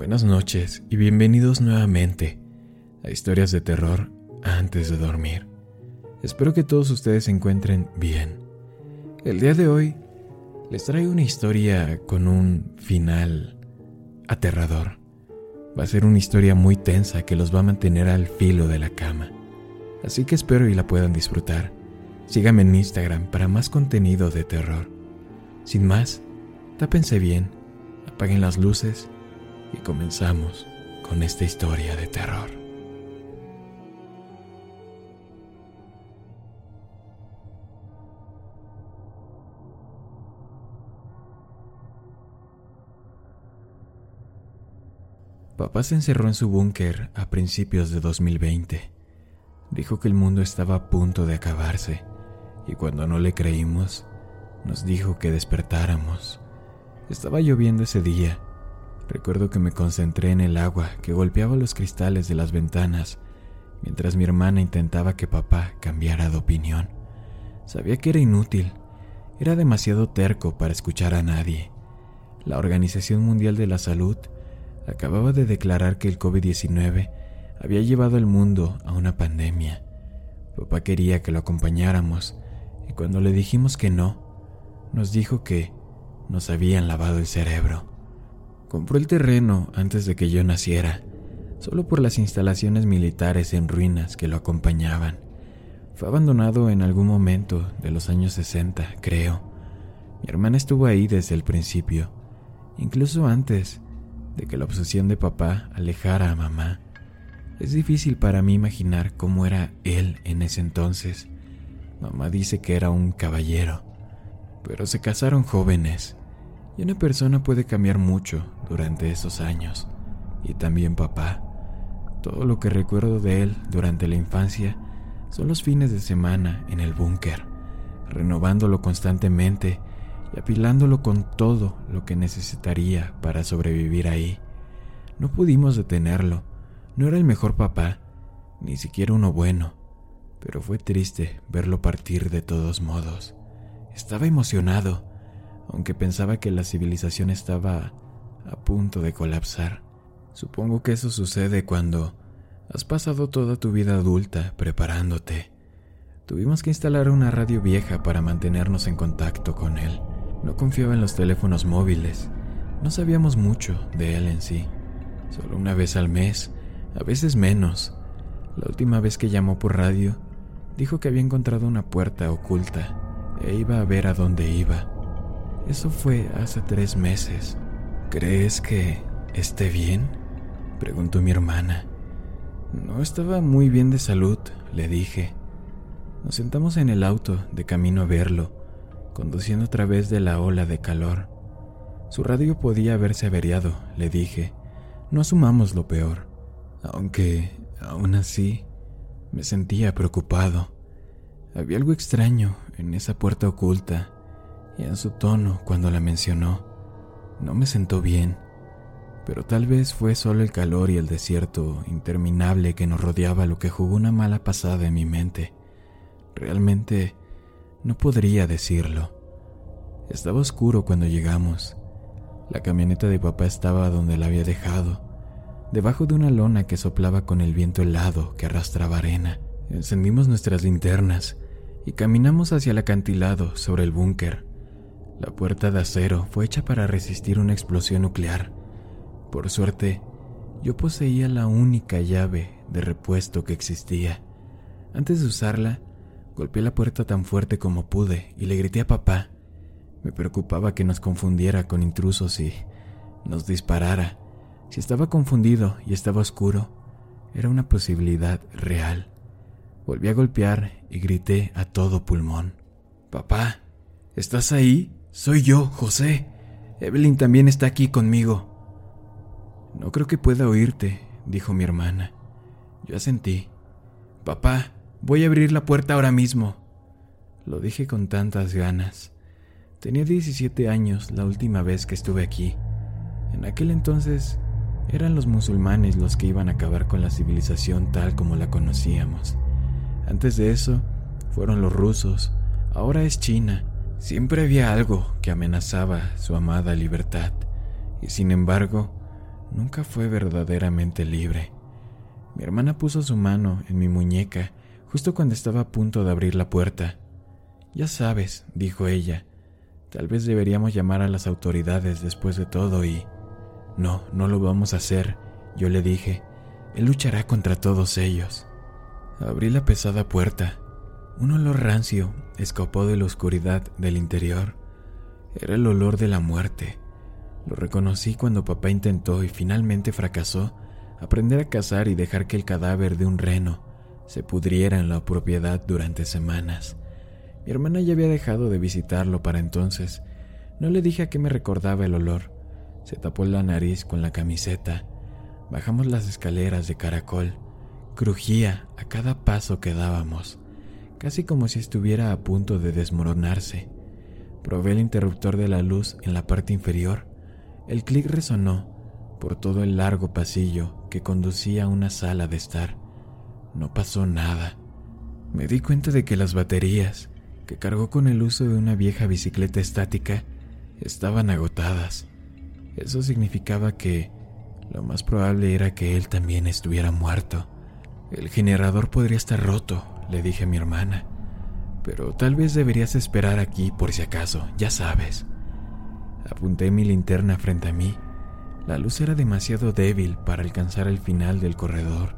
Buenas noches y bienvenidos nuevamente a historias de terror antes de dormir. Espero que todos ustedes se encuentren bien. El día de hoy les traigo una historia con un final aterrador. Va a ser una historia muy tensa que los va a mantener al filo de la cama. Así que espero y la puedan disfrutar. Síganme en Instagram para más contenido de terror. Sin más, tápense bien, apaguen las luces y comenzamos con esta historia de terror. Papá se encerró en su búnker a principios de 2020. Dijo que el mundo estaba a punto de acabarse y cuando no le creímos, nos dijo que despertáramos. Estaba lloviendo ese día Recuerdo que me concentré en el agua que golpeaba los cristales de las ventanas mientras mi hermana intentaba que papá cambiara de opinión. Sabía que era inútil, era demasiado terco para escuchar a nadie. La Organización Mundial de la Salud acababa de declarar que el COVID-19 había llevado al mundo a una pandemia. Papá quería que lo acompañáramos y cuando le dijimos que no, nos dijo que nos habían lavado el cerebro. Compró el terreno antes de que yo naciera, solo por las instalaciones militares en ruinas que lo acompañaban. Fue abandonado en algún momento de los años 60, creo. Mi hermana estuvo ahí desde el principio, incluso antes de que la obsesión de papá alejara a mamá. Es difícil para mí imaginar cómo era él en ese entonces. Mamá dice que era un caballero, pero se casaron jóvenes y una persona puede cambiar mucho durante esos años. Y también papá. Todo lo que recuerdo de él durante la infancia son los fines de semana en el búnker, renovándolo constantemente y apilándolo con todo lo que necesitaría para sobrevivir ahí. No pudimos detenerlo. No era el mejor papá, ni siquiera uno bueno, pero fue triste verlo partir de todos modos. Estaba emocionado aunque pensaba que la civilización estaba a punto de colapsar. Supongo que eso sucede cuando has pasado toda tu vida adulta preparándote. Tuvimos que instalar una radio vieja para mantenernos en contacto con él. No confiaba en los teléfonos móviles. No sabíamos mucho de él en sí. Solo una vez al mes, a veces menos. La última vez que llamó por radio, dijo que había encontrado una puerta oculta e iba a ver a dónde iba. Eso fue hace tres meses. ¿Crees que esté bien? Preguntó mi hermana. No estaba muy bien de salud, le dije. Nos sentamos en el auto de camino a verlo, conduciendo a través de la ola de calor. Su radio podía haberse averiado, le dije. No asumamos lo peor, aunque, aún así, me sentía preocupado. Había algo extraño en esa puerta oculta y en su tono cuando la mencionó. No me sentó bien, pero tal vez fue solo el calor y el desierto interminable que nos rodeaba lo que jugó una mala pasada en mi mente. Realmente no podría decirlo. Estaba oscuro cuando llegamos. La camioneta de papá estaba donde la había dejado, debajo de una lona que soplaba con el viento helado que arrastraba arena. Encendimos nuestras linternas y caminamos hacia el acantilado sobre el búnker. La puerta de acero fue hecha para resistir una explosión nuclear. Por suerte, yo poseía la única llave de repuesto que existía. Antes de usarla, golpeé la puerta tan fuerte como pude y le grité a papá. Me preocupaba que nos confundiera con intrusos y nos disparara. Si estaba confundido y estaba oscuro, era una posibilidad real. Volví a golpear y grité a todo pulmón. Papá, ¿estás ahí? Soy yo, José. Evelyn también está aquí conmigo. No creo que pueda oírte, dijo mi hermana. Yo asentí. Papá, voy a abrir la puerta ahora mismo. Lo dije con tantas ganas. Tenía 17 años la última vez que estuve aquí. En aquel entonces eran los musulmanes los que iban a acabar con la civilización tal como la conocíamos. Antes de eso, fueron los rusos, ahora es China. Siempre había algo que amenazaba su amada libertad, y sin embargo, nunca fue verdaderamente libre. Mi hermana puso su mano en mi muñeca justo cuando estaba a punto de abrir la puerta. Ya sabes, dijo ella, tal vez deberíamos llamar a las autoridades después de todo y... No, no lo vamos a hacer, yo le dije. Él luchará contra todos ellos. Abrí la pesada puerta. Un olor rancio escapó de la oscuridad del interior. Era el olor de la muerte. Lo reconocí cuando papá intentó y finalmente fracasó aprender a cazar y dejar que el cadáver de un reno se pudriera en la propiedad durante semanas. Mi hermana ya había dejado de visitarlo para entonces. No le dije a qué me recordaba el olor. Se tapó la nariz con la camiseta. Bajamos las escaleras de caracol. Crujía a cada paso que dábamos, casi como si estuviera a punto de desmoronarse. Probé el interruptor de la luz en la parte inferior. El clic resonó por todo el largo pasillo que conducía a una sala de estar. No pasó nada. Me di cuenta de que las baterías, que cargó con el uso de una vieja bicicleta estática, estaban agotadas. Eso significaba que lo más probable era que él también estuviera muerto. El generador podría estar roto, le dije a mi hermana, pero tal vez deberías esperar aquí por si acaso, ya sabes. Apunté mi linterna frente a mí. La luz era demasiado débil para alcanzar el final del corredor.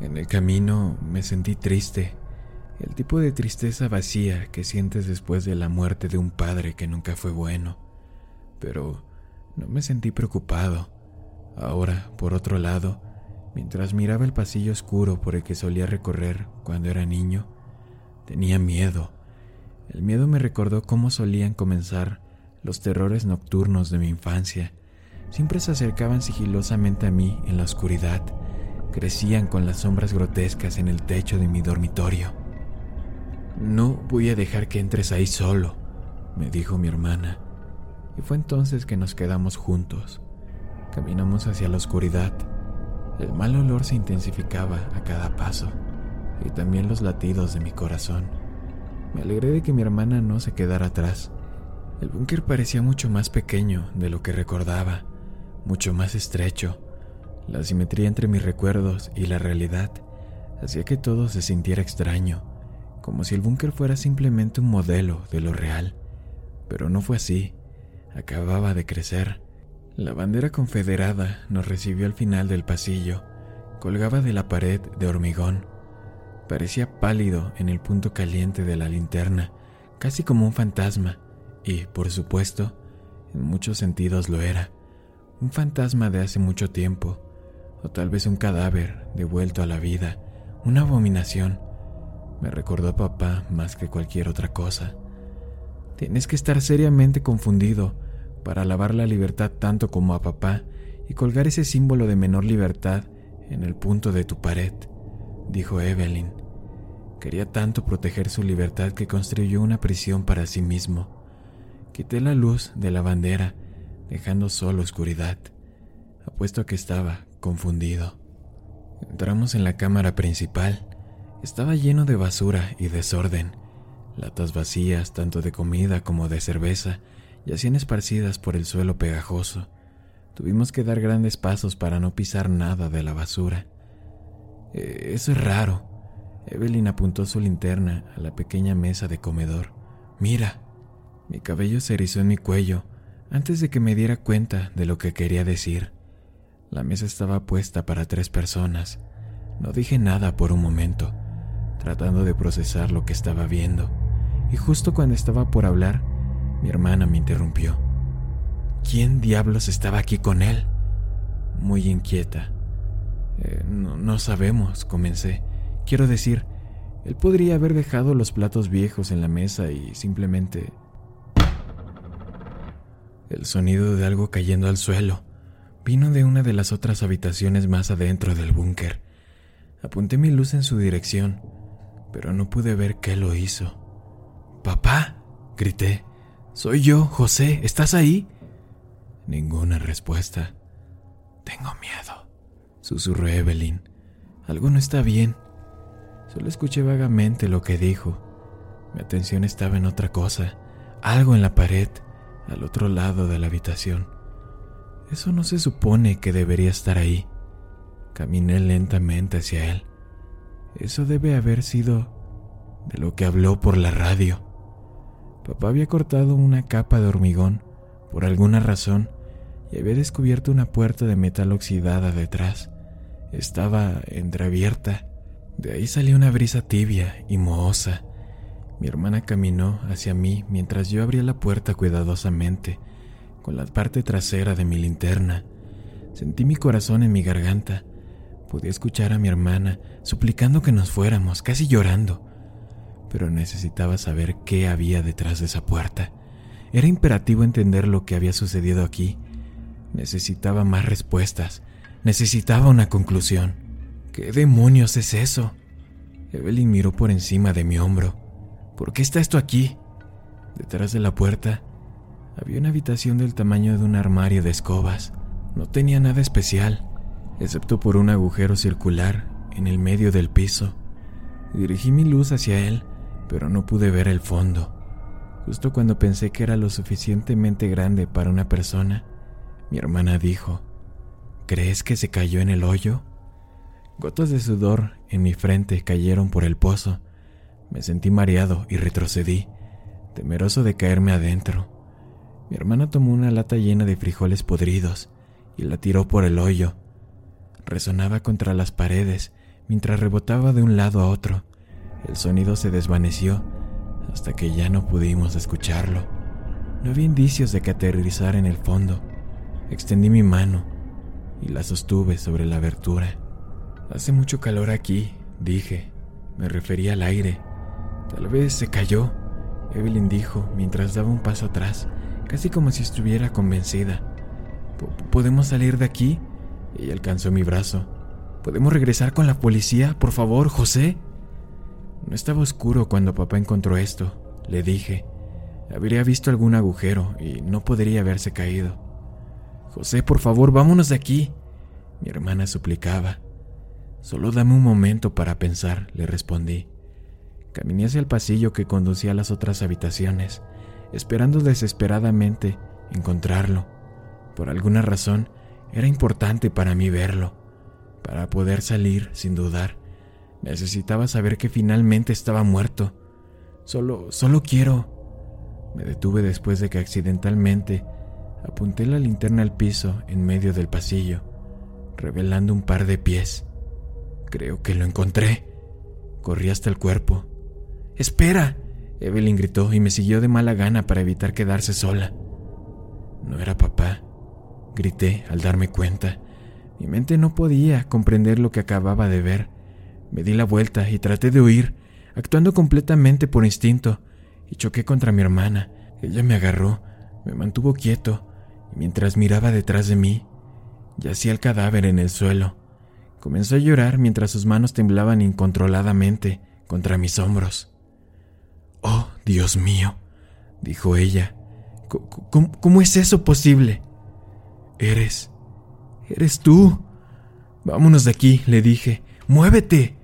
En el camino me sentí triste, el tipo de tristeza vacía que sientes después de la muerte de un padre que nunca fue bueno. Pero no me sentí preocupado. Ahora, por otro lado, mientras miraba el pasillo oscuro por el que solía recorrer cuando era niño, tenía miedo. El miedo me recordó cómo solían comenzar los terrores nocturnos de mi infancia. Siempre se acercaban sigilosamente a mí en la oscuridad, crecían con las sombras grotescas en el techo de mi dormitorio. No voy a dejar que entres ahí solo, me dijo mi hermana y fue entonces que nos quedamos juntos. Caminamos hacia la oscuridad. El mal olor se intensificaba a cada paso y también los latidos de mi corazón. Me alegré de que mi hermana no se quedara atrás. El búnker parecía mucho más pequeño de lo que recordaba, mucho más estrecho. La simetría entre mis recuerdos y la realidad hacía que todo se sintiera extraño, como si el búnker fuera simplemente un modelo de lo real. Pero no fue así acababa de crecer. La bandera confederada nos recibió al final del pasillo. Colgaba de la pared de hormigón. Parecía pálido en el punto caliente de la linterna, casi como un fantasma, y, por supuesto, en muchos sentidos lo era. Un fantasma de hace mucho tiempo, o tal vez un cadáver devuelto a la vida, una abominación. Me recordó a papá más que cualquier otra cosa. Tienes que estar seriamente confundido para alabar la libertad tanto como a papá y colgar ese símbolo de menor libertad en el punto de tu pared, dijo Evelyn. Quería tanto proteger su libertad que construyó una prisión para sí mismo. Quité la luz de la bandera, dejando solo oscuridad. Apuesto a que estaba confundido. Entramos en la cámara principal. Estaba lleno de basura y desorden latas vacías tanto de comida como de cerveza yacían esparcidas por el suelo pegajoso. Tuvimos que dar grandes pasos para no pisar nada de la basura. Eh, eso es raro. Evelyn apuntó su linterna a la pequeña mesa de comedor. Mira. Mi cabello se erizó en mi cuello antes de que me diera cuenta de lo que quería decir. La mesa estaba puesta para tres personas. No dije nada por un momento, tratando de procesar lo que estaba viendo y justo cuando estaba por hablar, mi hermana me interrumpió. ¿Quién diablos estaba aquí con él? Muy inquieta. Eh, no, no sabemos, comencé. Quiero decir, él podría haber dejado los platos viejos en la mesa y simplemente... El sonido de algo cayendo al suelo. Vino de una de las otras habitaciones más adentro del búnker. Apunté mi luz en su dirección, pero no pude ver qué lo hizo. Papá, grité. Soy yo, José. ¿Estás ahí? Ninguna respuesta. Tengo miedo, susurró Evelyn. Algo no está bien. Solo escuché vagamente lo que dijo. Mi atención estaba en otra cosa, algo en la pared, al otro lado de la habitación. Eso no se supone que debería estar ahí. Caminé lentamente hacia él. Eso debe haber sido de lo que habló por la radio. Papá había cortado una capa de hormigón por alguna razón y había descubierto una puerta de metal oxidada detrás. Estaba entreabierta. De ahí salió una brisa tibia y mohosa. Mi hermana caminó hacia mí mientras yo abría la puerta cuidadosamente con la parte trasera de mi linterna. Sentí mi corazón en mi garganta. Podía escuchar a mi hermana suplicando que nos fuéramos, casi llorando. Pero necesitaba saber qué había detrás de esa puerta. Era imperativo entender lo que había sucedido aquí. Necesitaba más respuestas. Necesitaba una conclusión. ¿Qué demonios es eso? Evelyn miró por encima de mi hombro. ¿Por qué está esto aquí? Detrás de la puerta había una habitación del tamaño de un armario de escobas. No tenía nada especial, excepto por un agujero circular en el medio del piso. Dirigí mi luz hacia él, pero no pude ver el fondo. Justo cuando pensé que era lo suficientemente grande para una persona, mi hermana dijo, ¿Crees que se cayó en el hoyo? Gotas de sudor en mi frente cayeron por el pozo. Me sentí mareado y retrocedí, temeroso de caerme adentro. Mi hermana tomó una lata llena de frijoles podridos y la tiró por el hoyo. Resonaba contra las paredes mientras rebotaba de un lado a otro. El sonido se desvaneció hasta que ya no pudimos escucharlo. No había indicios de que aterrizara en el fondo. Extendí mi mano y la sostuve sobre la abertura. Hace mucho calor aquí, dije. Me refería al aire. Tal vez se cayó, Evelyn dijo mientras daba un paso atrás casi como si estuviera convencida. ¿Podemos salir de aquí? Ella alcanzó mi brazo. ¿Podemos regresar con la policía, por favor, José? Estaba oscuro cuando papá encontró esto, le dije. Habría visto algún agujero y no podría haberse caído. José, por favor, vámonos de aquí. Mi hermana suplicaba. Solo dame un momento para pensar, le respondí. Caminé hacia el pasillo que conducía a las otras habitaciones esperando desesperadamente encontrarlo. Por alguna razón, era importante para mí verlo. Para poder salir sin dudar, necesitaba saber que finalmente estaba muerto. Solo, solo quiero... Me detuve después de que accidentalmente apunté la linterna al piso en medio del pasillo, revelando un par de pies. Creo que lo encontré. Corrí hasta el cuerpo. ¡Espera! Evelyn gritó y me siguió de mala gana para evitar quedarse sola. No era papá, grité al darme cuenta. Mi mente no podía comprender lo que acababa de ver. Me di la vuelta y traté de huir, actuando completamente por instinto, y choqué contra mi hermana. Ella me agarró, me mantuvo quieto, y mientras miraba detrás de mí, yacía el cadáver en el suelo. Comenzó a llorar mientras sus manos temblaban incontroladamente contra mis hombros. Oh, Dios mío, dijo ella. ¿Cómo, es eso posible? Eres... Eres tú. Vámonos de aquí, le dije. Muévete.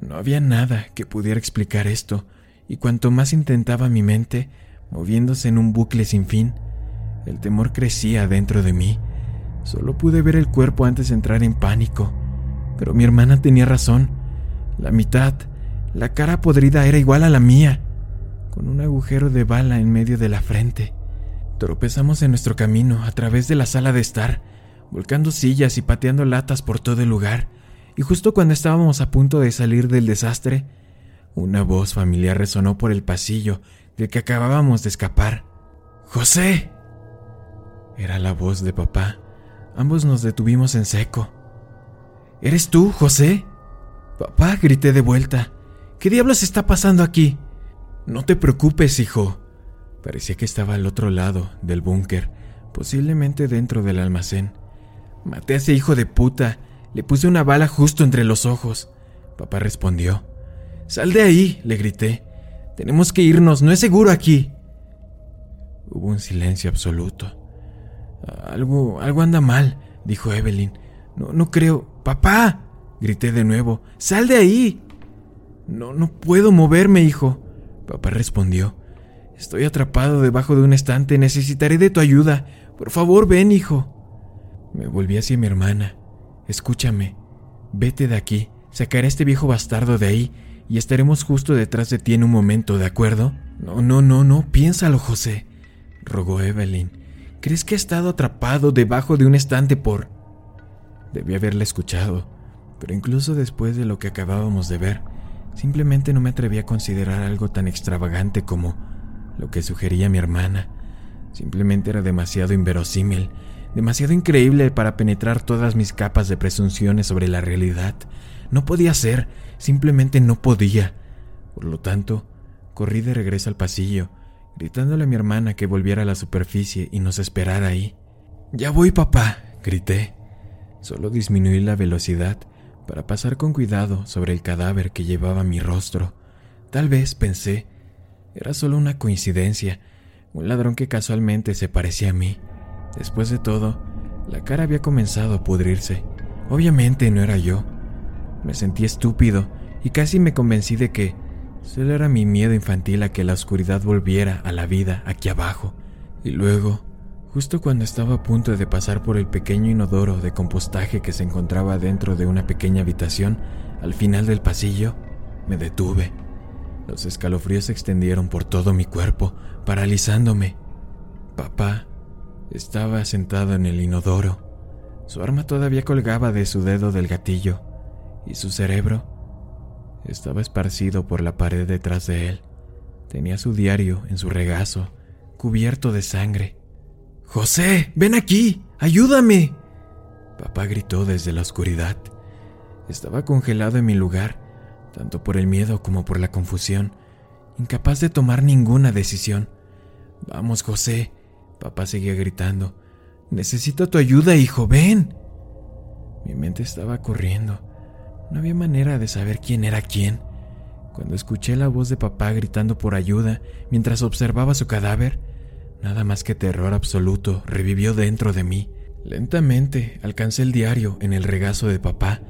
No había nada que pudiera explicar esto, y cuanto más intentaba mi mente, moviéndose en un bucle sin fin, el temor crecía dentro de mí. Solo pude ver el cuerpo antes de entrar en pánico. Pero mi hermana tenía razón. La mitad, la cara podrida era igual a la mía con un agujero de bala en medio de la frente. Tropezamos en nuestro camino a través de la sala de estar, volcando sillas y pateando latas por todo el lugar, y justo cuando estábamos a punto de salir del desastre, una voz familiar resonó por el pasillo del que acabábamos de escapar. ¡José! Era la voz de papá. Ambos nos detuvimos en seco. ¿Eres tú, José? Papá, grité de vuelta. ¿Qué diablos está pasando aquí? No te preocupes, hijo. Parecía que estaba al otro lado del búnker, posiblemente dentro del almacén. Maté a ese hijo de puta. Le puse una bala justo entre los ojos. Papá respondió. Sal de ahí, le grité. Tenemos que irnos, no es seguro aquí. Hubo un silencio absoluto. Algo, algo anda mal, dijo Evelyn. No, no creo. Papá, grité de nuevo. Sal de ahí. No, no puedo moverme, hijo. Papá respondió. Estoy atrapado debajo de un estante. Necesitaré de tu ayuda. Por favor, ven, hijo. Me volví hacia mi hermana. Escúchame. Vete de aquí. Sacaré a este viejo bastardo de ahí y estaremos justo detrás de ti en un momento, ¿de acuerdo? No, no, no, no. Piénsalo, José. Rogó Evelyn. ¿Crees que he estado atrapado debajo de un estante por... Debí haberla escuchado, pero incluso después de lo que acabábamos de ver, simplemente no me atreví a considerar algo tan extravagante como lo que sugería mi hermana. Simplemente era demasiado inverosímil, demasiado increíble para penetrar todas mis capas de presunciones sobre la realidad. No podía ser, simplemente no podía. Por lo tanto, corrí de regreso al pasillo, gritándole a mi hermana que volviera a la superficie y nos esperara ahí. Ya voy, papá, grité. Solo disminuí la velocidad para pasar con cuidado sobre el cadáver que llevaba mi rostro. Tal vez, pensé, era solo una coincidencia, un ladrón que casualmente se parecía a mí. Después de todo, la cara había comenzado a pudrirse. Obviamente no era yo. Me sentí estúpido y casi me convencí de que solo era mi miedo infantil a que la oscuridad volviera a la vida aquí abajo. Y luego, justo cuando estaba a punto de pasar por el pequeño inodoro de compostaje que se encontraba dentro de una pequeña habitación al final del pasillo, me detuve. Los escalofríos se extendieron por todo mi cuerpo, paralizándome. Papá estaba sentado en el inodoro. Su arma todavía colgaba de su dedo del gatillo y su cerebro estaba esparcido por la pared detrás de él. Tenía su diario en su regazo, cubierto de sangre. José, ven aquí, ayúdame. Papá gritó desde la oscuridad. Estaba congelado en mi lugar tanto por el miedo como por la confusión, incapaz de tomar ninguna decisión. Vamos, José, papá seguía gritando. Necesito tu ayuda, hijo, ven. Mi mente estaba corriendo. No había manera de saber quién era quién. Cuando escuché la voz de papá gritando por ayuda mientras observaba su cadáver, nada más que terror absoluto revivió dentro de mí. Lentamente alcancé el diario en el regazo de papá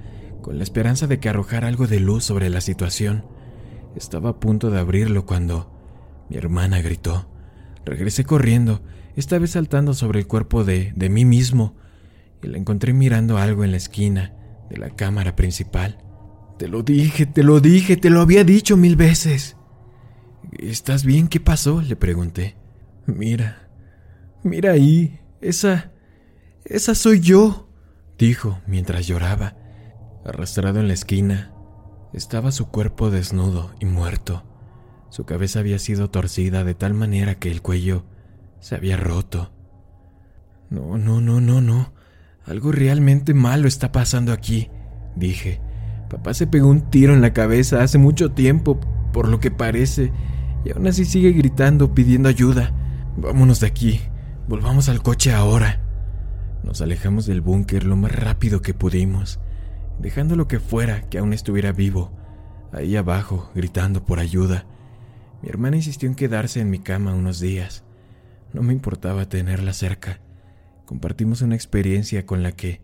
con la esperanza de que arrojara algo de luz sobre la situación. Estaba a punto de abrirlo cuando mi hermana gritó. Regresé corriendo, esta vez saltando sobre el cuerpo de, de mí mismo, y la encontré mirando algo en la esquina de la cámara principal. Te lo dije, te lo dije, te lo había dicho mil veces. ¿Estás bien? ¿Qué pasó? le pregunté. Mira, mira ahí, esa... esa soy yo, dijo mientras lloraba. Arrastrado en la esquina, estaba su cuerpo desnudo y muerto. Su cabeza había sido torcida de tal manera que el cuello se había roto. No, no, no, no, no. Algo realmente malo está pasando aquí, dije. Papá se pegó un tiro en la cabeza hace mucho tiempo, por lo que parece, y aún así sigue gritando pidiendo ayuda. Vámonos de aquí. Volvamos al coche ahora. Nos alejamos del búnker lo más rápido que pudimos dejando lo que fuera que aún estuviera vivo, ahí abajo, gritando por ayuda. Mi hermana insistió en quedarse en mi cama unos días. No me importaba tenerla cerca. Compartimos una experiencia con la que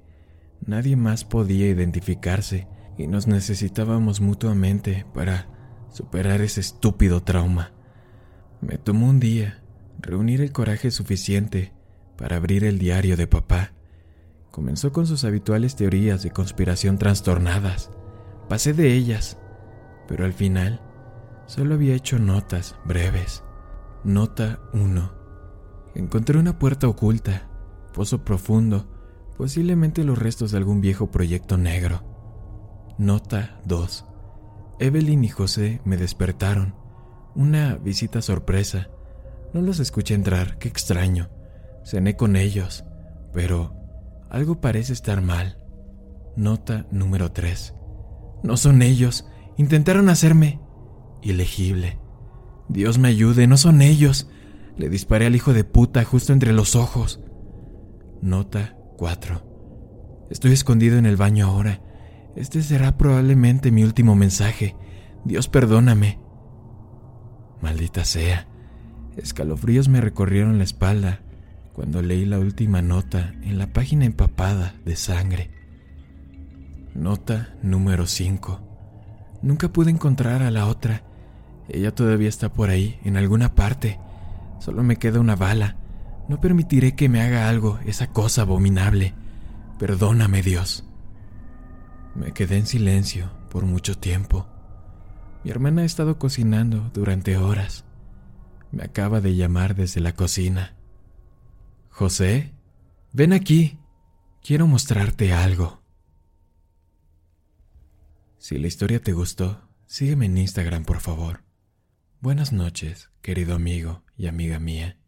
nadie más podía identificarse y nos necesitábamos mutuamente para superar ese estúpido trauma. Me tomó un día reunir el coraje suficiente para abrir el diario de papá Comenzó con sus habituales teorías de conspiración trastornadas. Pasé de ellas, pero al final solo había hecho notas breves. Nota 1. Encontré una puerta oculta, pozo profundo, posiblemente los restos de algún viejo proyecto negro. Nota 2. Evelyn y José me despertaron. Una visita sorpresa. No los escuché entrar, qué extraño. Cené con ellos, pero algo parece estar mal. Nota número 3. No son ellos. Intentaron hacerme ilegible. Dios me ayude, no son ellos. Le disparé al hijo de puta justo entre los ojos. Nota 4. Estoy escondido en el baño ahora. Este será probablemente mi último mensaje. Dios perdóname. Maldita sea. Escalofríos me recorrieron la espalda cuando leí la última nota en la página empapada de sangre. Nota número 5. Nunca pude encontrar a la otra. Ella todavía está por ahí, en alguna parte. Solo me queda una bala. No permitiré que me haga algo, esa cosa abominable. Perdóname, Dios. Me quedé en silencio por mucho tiempo. Mi hermana ha estado cocinando durante horas. Me acaba de llamar desde la cocina. José, ven aquí. Quiero mostrarte algo. Si la historia te gustó, sígueme en Instagram, por favor. Buenas noches, querido amigo y amiga mía.